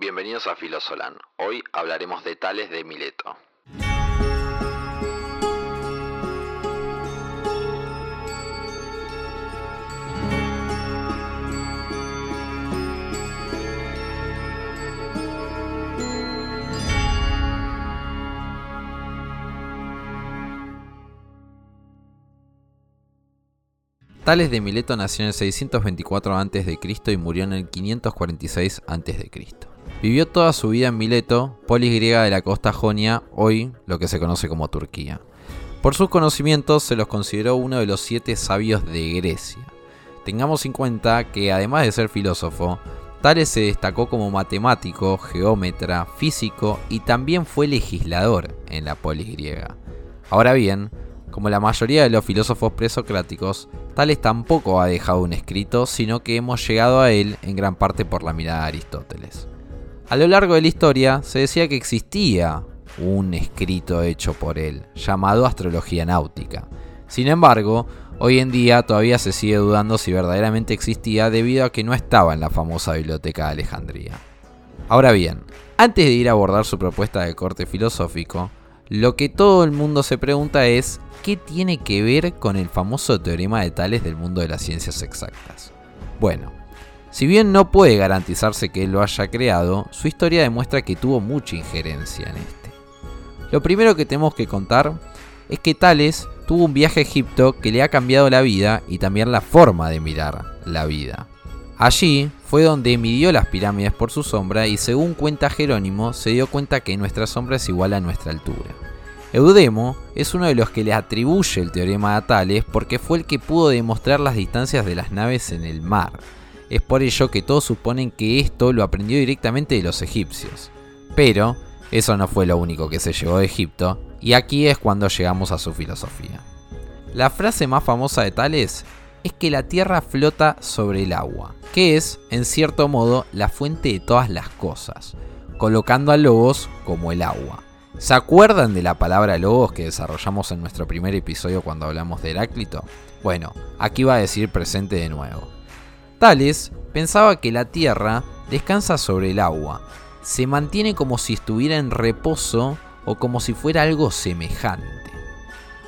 Bienvenidos a Filosolan. Hoy hablaremos de Tales de Mileto. Tales de Mileto nació en el 624 a.C. y murió en el 546 a.C. Vivió toda su vida en Mileto, polis griega de la costa jonia, hoy lo que se conoce como Turquía. Por sus conocimientos se los consideró uno de los siete sabios de Grecia. Tengamos en cuenta que además de ser filósofo, Tales se destacó como matemático, geómetra, físico y también fue legislador en la polis griega. Ahora bien, como la mayoría de los filósofos presocráticos, Tales tampoco ha dejado un escrito, sino que hemos llegado a él en gran parte por la mirada de Aristóteles. A lo largo de la historia se decía que existía un escrito hecho por él, llamado Astrología Náutica. Sin embargo, hoy en día todavía se sigue dudando si verdaderamente existía debido a que no estaba en la famosa biblioteca de Alejandría. Ahora bien, antes de ir a abordar su propuesta de corte filosófico, lo que todo el mundo se pregunta es ¿qué tiene que ver con el famoso teorema de Tales del mundo de las ciencias exactas? Bueno, si bien no puede garantizarse que él lo haya creado, su historia demuestra que tuvo mucha injerencia en este. Lo primero que tenemos que contar es que Tales tuvo un viaje a Egipto que le ha cambiado la vida y también la forma de mirar la vida. Allí fue donde midió las pirámides por su sombra y según cuenta Jerónimo se dio cuenta que nuestra sombra es igual a nuestra altura. Eudemo es uno de los que le atribuye el teorema a Tales porque fue el que pudo demostrar las distancias de las naves en el mar. Es por ello que todos suponen que esto lo aprendió directamente de los egipcios. Pero eso no fue lo único que se llevó de Egipto, y aquí es cuando llegamos a su filosofía. La frase más famosa de Tales es que la Tierra flota sobre el agua, que es, en cierto modo, la fuente de todas las cosas, colocando a Logos como el agua. ¿Se acuerdan de la palabra logos que desarrollamos en nuestro primer episodio cuando hablamos de Heráclito? Bueno, aquí va a decir presente de nuevo. Tales pensaba que la Tierra descansa sobre el agua, se mantiene como si estuviera en reposo o como si fuera algo semejante.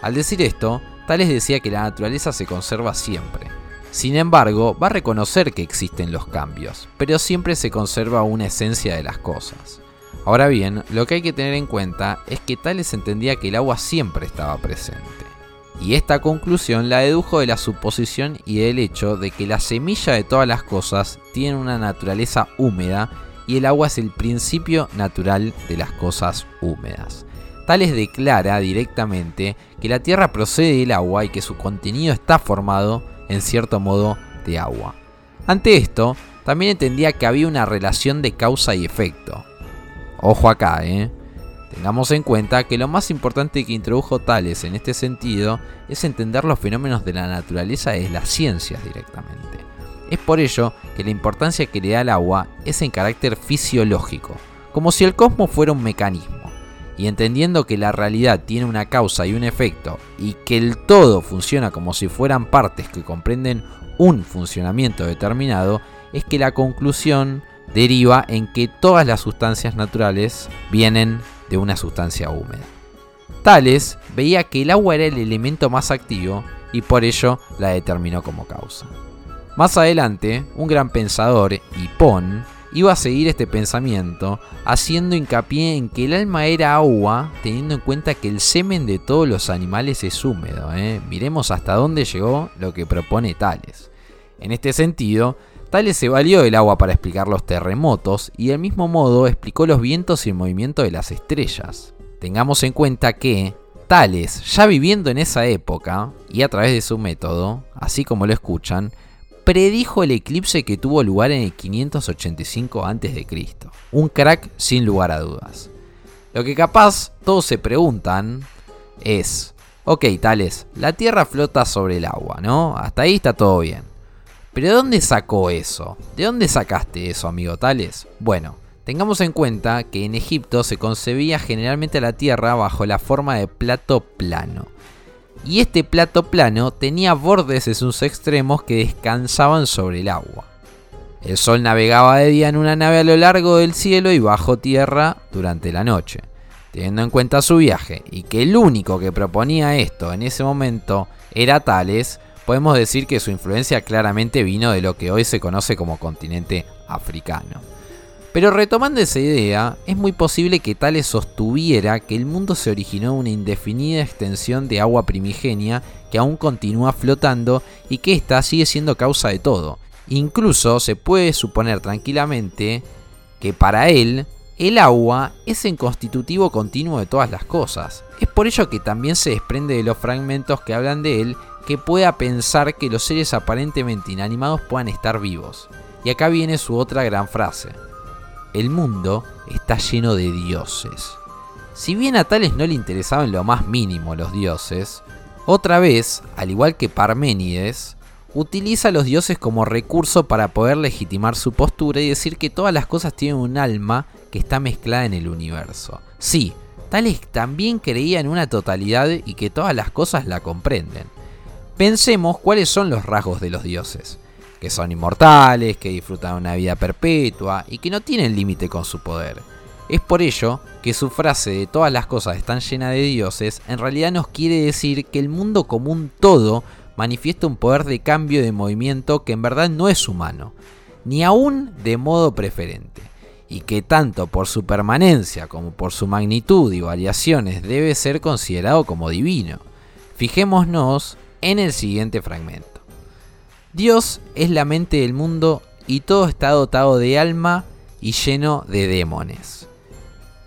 Al decir esto, Tales decía que la naturaleza se conserva siempre. Sin embargo, va a reconocer que existen los cambios, pero siempre se conserva una esencia de las cosas. Ahora bien, lo que hay que tener en cuenta es que Tales entendía que el agua siempre estaba presente. Y esta conclusión la dedujo de la suposición y del hecho de que la semilla de todas las cosas tiene una naturaleza húmeda y el agua es el principio natural de las cosas húmedas. Tales declara directamente que la Tierra procede del agua y que su contenido está formado, en cierto modo, de agua. Ante esto, también entendía que había una relación de causa y efecto, Ojo acá, ¿eh? Tengamos en cuenta que lo más importante que introdujo Tales en este sentido es entender los fenómenos de la naturaleza de las ciencias directamente. Es por ello que la importancia que le da al agua es en carácter fisiológico, como si el cosmos fuera un mecanismo. Y entendiendo que la realidad tiene una causa y un efecto, y que el todo funciona como si fueran partes que comprenden un funcionamiento determinado, es que la conclusión deriva en que todas las sustancias naturales vienen de una sustancia húmeda. Tales veía que el agua era el elemento más activo y por ello la determinó como causa. Más adelante, un gran pensador, Hipón, iba a seguir este pensamiento, haciendo hincapié en que el alma era agua, teniendo en cuenta que el semen de todos los animales es húmedo. ¿eh? Miremos hasta dónde llegó lo que propone Tales. En este sentido, Tales se valió del agua para explicar los terremotos y del mismo modo explicó los vientos y el movimiento de las estrellas. Tengamos en cuenta que Tales, ya viviendo en esa época y a través de su método, así como lo escuchan, predijo el eclipse que tuvo lugar en el 585 a.C. Un crack sin lugar a dudas. Lo que capaz todos se preguntan es, ok Tales, la Tierra flota sobre el agua, ¿no? Hasta ahí está todo bien. Pero ¿de dónde sacó eso? ¿De dónde sacaste eso, amigo Tales? Bueno, tengamos en cuenta que en Egipto se concebía generalmente la tierra bajo la forma de plato plano. Y este plato plano tenía bordes en sus extremos que descansaban sobre el agua. El sol navegaba de día en una nave a lo largo del cielo y bajo tierra durante la noche. Teniendo en cuenta su viaje y que el único que proponía esto en ese momento era Tales, podemos decir que su influencia claramente vino de lo que hoy se conoce como continente africano. Pero retomando esa idea, es muy posible que Tales sostuviera que el mundo se originó de una indefinida extensión de agua primigenia que aún continúa flotando y que ésta sigue siendo causa de todo. Incluso se puede suponer tranquilamente que para él el agua es el constitutivo continuo de todas las cosas. Es por ello que también se desprende de los fragmentos que hablan de él que pueda pensar que los seres aparentemente inanimados puedan estar vivos. Y acá viene su otra gran frase. El mundo está lleno de dioses. Si bien a Tales no le interesaban lo más mínimo los dioses, otra vez, al igual que Parménides, utiliza a los dioses como recurso para poder legitimar su postura y decir que todas las cosas tienen un alma que está mezclada en el universo. Sí, Tales también creía en una totalidad y que todas las cosas la comprenden. Pensemos cuáles son los rasgos de los dioses, que son inmortales, que disfrutan una vida perpetua y que no tienen límite con su poder. Es por ello que su frase de todas las cosas están llenas de dioses en realidad nos quiere decir que el mundo como un todo manifiesta un poder de cambio de movimiento que en verdad no es humano, ni aún de modo preferente y que tanto por su permanencia como por su magnitud y variaciones debe ser considerado como divino. Fijémonos en el siguiente fragmento. Dios es la mente del mundo y todo está dotado de alma y lleno de demones.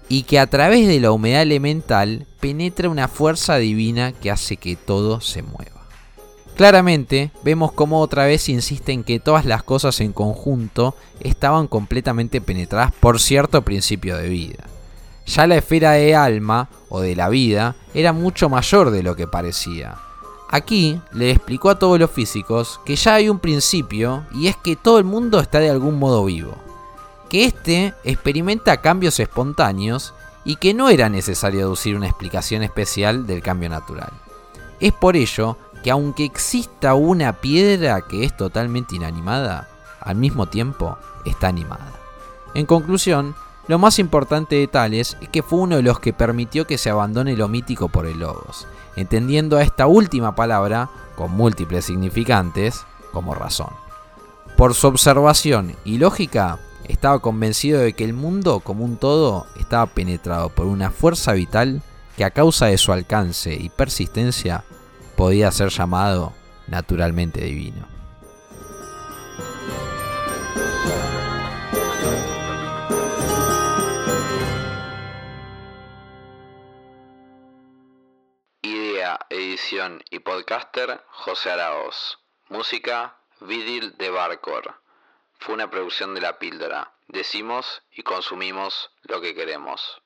Y que a través de la humedad elemental penetra una fuerza divina que hace que todo se mueva. Claramente vemos cómo otra vez insiste en que todas las cosas en conjunto estaban completamente penetradas por cierto principio de vida. Ya la esfera de alma o de la vida era mucho mayor de lo que parecía. Aquí le explicó a todos los físicos que ya hay un principio y es que todo el mundo está de algún modo vivo. Que éste experimenta cambios espontáneos y que no era necesario deducir una explicación especial del cambio natural. Es por ello que aunque exista una piedra que es totalmente inanimada, al mismo tiempo está animada. En conclusión, lo más importante de Tales es que fue uno de los que permitió que se abandone lo mítico por el logos, entendiendo a esta última palabra, con múltiples significantes, como razón. Por su observación y lógica, estaba convencido de que el mundo como un todo estaba penetrado por una fuerza vital que a causa de su alcance y persistencia podía ser llamado naturalmente divino. Edición y podcaster José Araoz. Música Vidil de Barcor. Fue una producción de La Píldora. Decimos y consumimos lo que queremos.